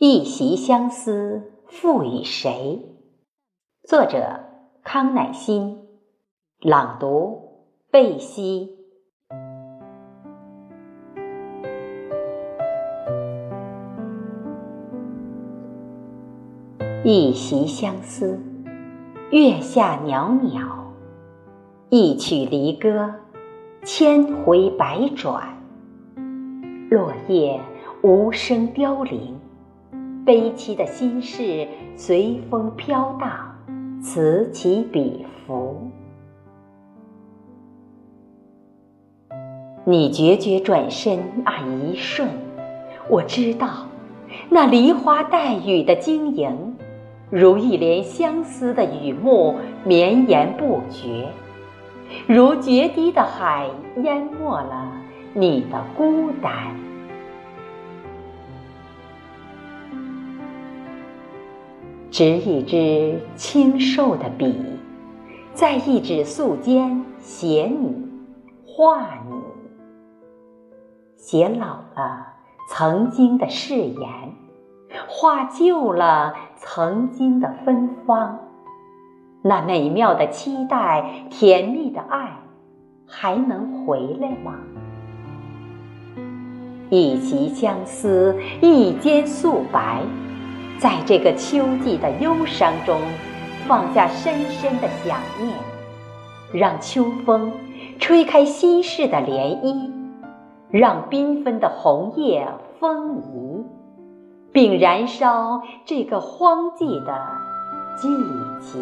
一袭相思，赋予谁？作者：康乃馨，朗读：贝西。一袭相思，月下袅袅，一曲离歌，千回百转，落叶无声凋零。悲凄的心事随风飘荡，此起彼伏。你决绝转身那一瞬，我知道，那梨花带雨的晶莹，如一帘相思的雨幕，绵延不绝，如决堤的海，淹没了你的孤单。执一支清瘦的笔，在一纸素笺写你，画你，写老了曾经的誓言，画旧了曾经的芬芳。那美妙的期待，甜蜜的爱，还能回来吗？一袭相思，一笺素白。在这个秋季的忧伤中，放下深深的想念，让秋风吹开心事的涟漪，让缤纷的红叶丰腴，并燃烧这个荒寂的季节。